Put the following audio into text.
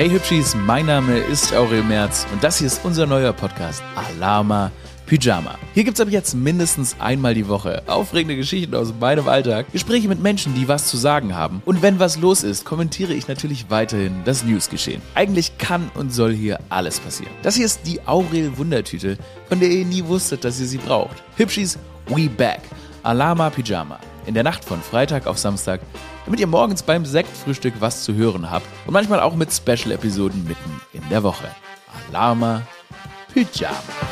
Hey Hübschis, mein Name ist Aurel Merz und das hier ist unser neuer Podcast Alarma Pyjama. Hier gibt's ab jetzt mindestens einmal die Woche aufregende Geschichten aus meinem Alltag, Gespräche mit Menschen, die was zu sagen haben. Und wenn was los ist, kommentiere ich natürlich weiterhin das Newsgeschehen. Eigentlich kann und soll hier alles passieren. Das hier ist die Aurel Wundertüte, von der ihr nie wusstet, dass ihr sie braucht. Hübschis, we back. Alarma Pyjama. In der Nacht von Freitag auf Samstag damit ihr morgens beim Sektfrühstück was zu hören habt und manchmal auch mit Special-Episoden mitten in der Woche. Alarma Pyjama.